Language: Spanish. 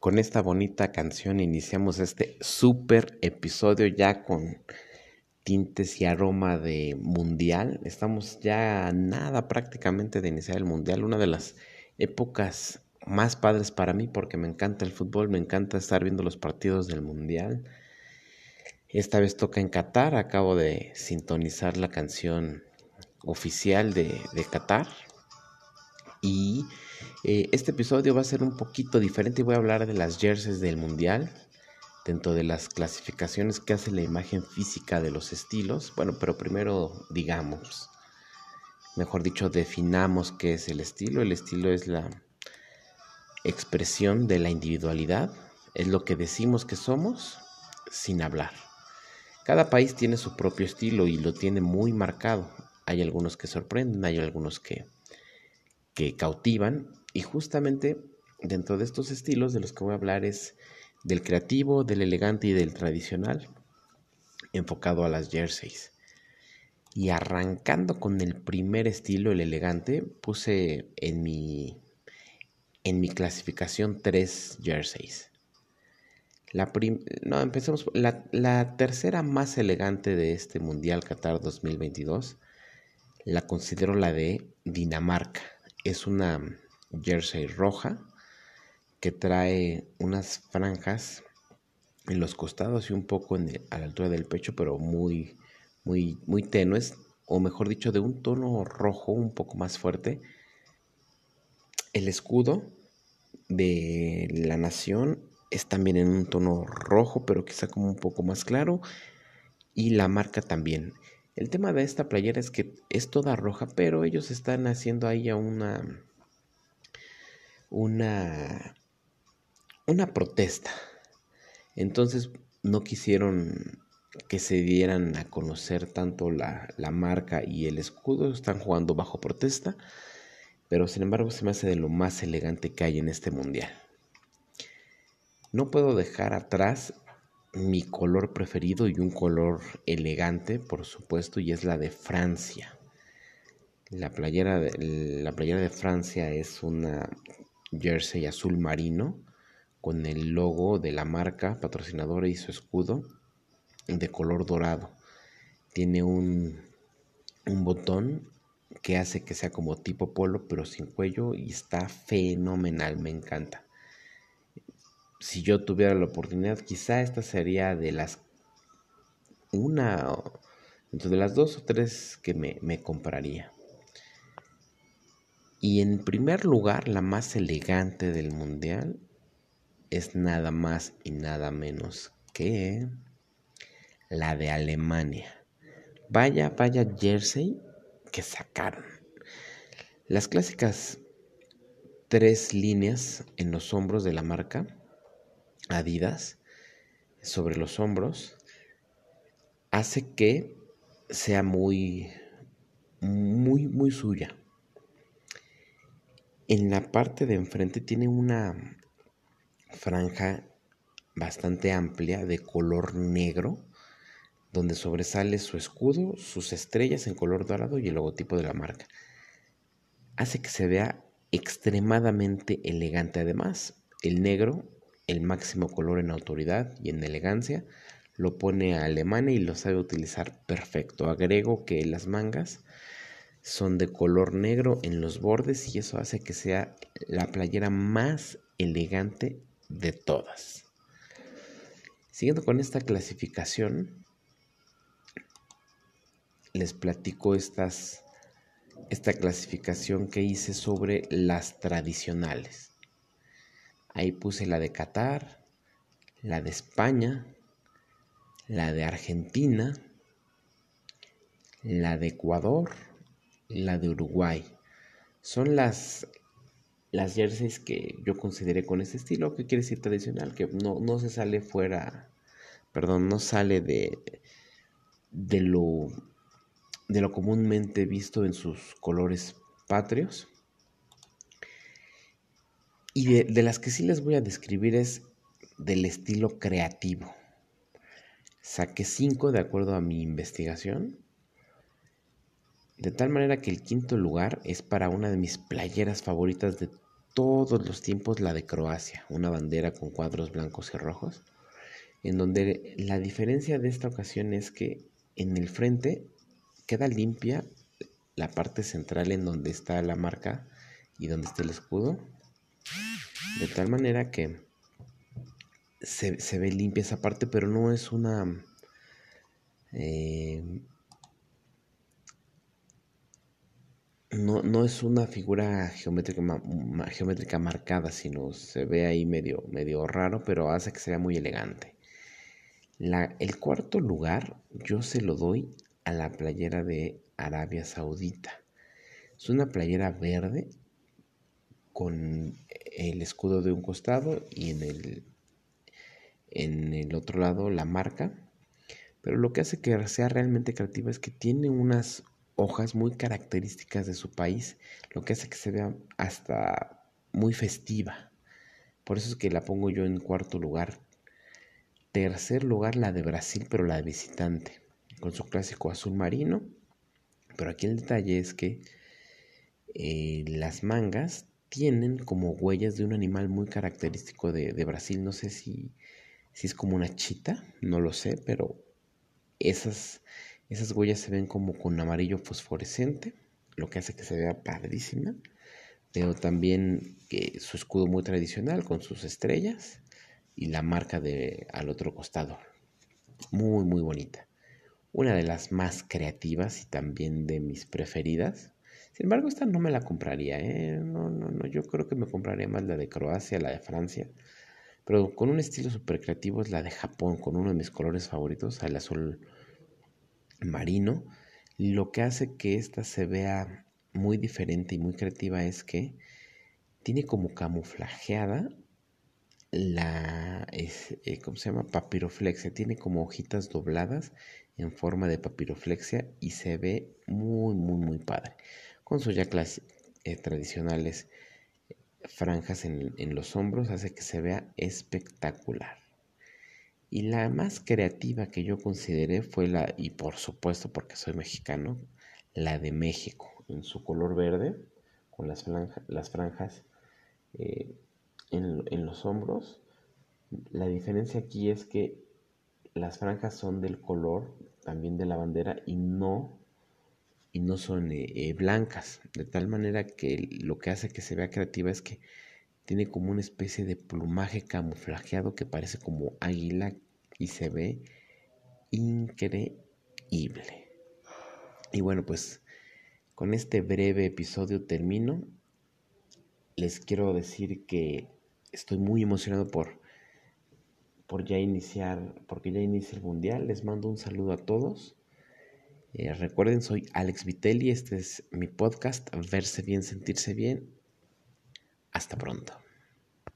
con esta bonita canción iniciamos este super episodio ya con tintes y aroma de mundial. Estamos ya nada prácticamente de iniciar el mundial, una de las épocas más padres para mí porque me encanta el fútbol, me encanta estar viendo los partidos del mundial. Esta vez toca en Qatar, acabo de sintonizar la canción oficial de, de Qatar y eh, este episodio va a ser un poquito diferente y voy a hablar de las jerseys del mundial, dentro de las clasificaciones que hace la imagen física de los estilos. Bueno, pero primero digamos, mejor dicho, definamos qué es el estilo. El estilo es la expresión de la individualidad, es lo que decimos que somos sin hablar. Cada país tiene su propio estilo y lo tiene muy marcado. Hay algunos que sorprenden, hay algunos que que cautivan y justamente dentro de estos estilos de los que voy a hablar es del creativo, del elegante y del tradicional enfocado a las jerseys. Y arrancando con el primer estilo, el elegante, puse en mi, en mi clasificación tres jerseys. La no, empecemos. La, la tercera más elegante de este Mundial Qatar 2022 la considero la de Dinamarca es una jersey roja que trae unas franjas en los costados y un poco a la altura del pecho, pero muy, muy, muy tenues, o mejor dicho, de un tono rojo un poco más fuerte. El escudo de la nación es también en un tono rojo, pero quizá como un poco más claro. Y la marca también. El tema de esta playera es que es toda roja, pero ellos están haciendo ahí una una una protesta. Entonces no quisieron que se dieran a conocer tanto la, la, marca y el escudo, están jugando bajo protesta, pero sin embargo se me hace de lo más elegante que hay en este mundial. No puedo dejar atrás mi color preferido y un color elegante, por supuesto, y es la de Francia. La playera de, la playera de Francia es una jersey azul marino con el logo de la marca patrocinadora y su escudo de color dorado. Tiene un, un botón que hace que sea como tipo polo pero sin cuello y está fenomenal, me encanta si yo tuviera la oportunidad, quizá esta sería de las una, de las dos o tres que me, me compraría. Y en primer lugar, la más elegante del mundial es nada más y nada menos que la de Alemania. Vaya, vaya jersey que sacaron. Las clásicas tres líneas en los hombros de la marca Adidas sobre los hombros hace que sea muy, muy, muy suya. En la parte de enfrente tiene una franja bastante amplia de color negro, donde sobresale su escudo, sus estrellas en color dorado y el logotipo de la marca. Hace que se vea extremadamente elegante. Además, el negro el máximo color en autoridad y en elegancia, lo pone a Alemania y lo sabe utilizar perfecto. Agrego que las mangas son de color negro en los bordes y eso hace que sea la playera más elegante de todas. Siguiendo con esta clasificación, les platico estas, esta clasificación que hice sobre las tradicionales. Ahí puse la de Qatar, la de España, la de Argentina, la de Ecuador, la de Uruguay. Son las, las jerseys que yo consideré con este estilo, que quiere decir tradicional, que no, no se sale fuera, perdón, no sale de, de, lo, de lo comúnmente visto en sus colores patrios. Y de, las que sí les voy a describir es del estilo creativo. Saqué cinco de acuerdo a mi investigación. De tal manera que el quinto lugar es para una de mis playeras favoritas de todos los tiempos la de Croacia, una bandera con cuadros blancos y rojos, en donde la diferencia de esta ocasión es que en el frente queda limpia la parte central en donde está la marca y donde está el escudo, de tal manera que se, ve limpia esa parte, pero no es una... Eh, no, es una figura geométrica, geométrica marcada, sino se ve ahí medio, medio raro, pero hace que sea muy elegante. La, el cuarto lugar yo se lo doy a la playera de Arabia Saudita. Es una playera verde con el escudo de un costado y en el, en el otro lado la marca. Pero lo que hace que sea realmente creativa es que tiene unas hojas muy características de su país, lo que hace que se vea hasta muy festiva. Por eso es que la pongo yo en cuarto lugar. Tercer lugar la de Brasil, pero la de visitante, con su clásico azul marino. Pero aquí el detalle es que eh, las mangas tienen como huellas de un animal muy característico de, de Brasil. No sé si, si es como una chita, no lo sé, pero esas esas huellas se ven como con amarillo fosforescente, lo que hace que se vea padrísima. Veo también su escudo muy tradicional con sus estrellas y la marca de al otro costado. Muy, muy bonita. Una de las más creativas y también de mis preferidas. Sin embargo, esta no me la compraría, ¿eh? No, no, no. Yo creo que me compraría más la de Croacia, la de Francia. Pero con un estilo súper creativo es la de Japón, con uno de mis colores favoritos, el azul marino, lo que hace que esta se vea muy diferente y muy creativa es que tiene como camuflajeada la, eh, ¿cómo se llama? Papiroflexia. Tiene como hojitas dobladas en forma de papiroflexia y se ve muy, muy, muy padre. Con sus ya eh, tradicionales franjas en, en los hombros hace que se vea espectacular. Y la más creativa que yo consideré fue la, y por supuesto porque soy mexicano, la de México, en su color verde, con las, las franjas eh, en, en, los hombros. La diferencia aquí es que las franjas son del color también de la bandera y no, y no son eh, eh, blancas, de tal manera que lo que hace que se vea creativa es que tiene como una especie de plumaje camuflajeado que parece como águila y se ve increíble. Y bueno, pues con este breve episodio termino. Les quiero decir que estoy muy emocionado por, por ya iniciar, porque ya inicia el mundial. Les mando un saludo a todos. Eh, recuerden, soy Alex Vitelli, este es mi podcast, Verse bien, sentirse bien. Hasta pronto.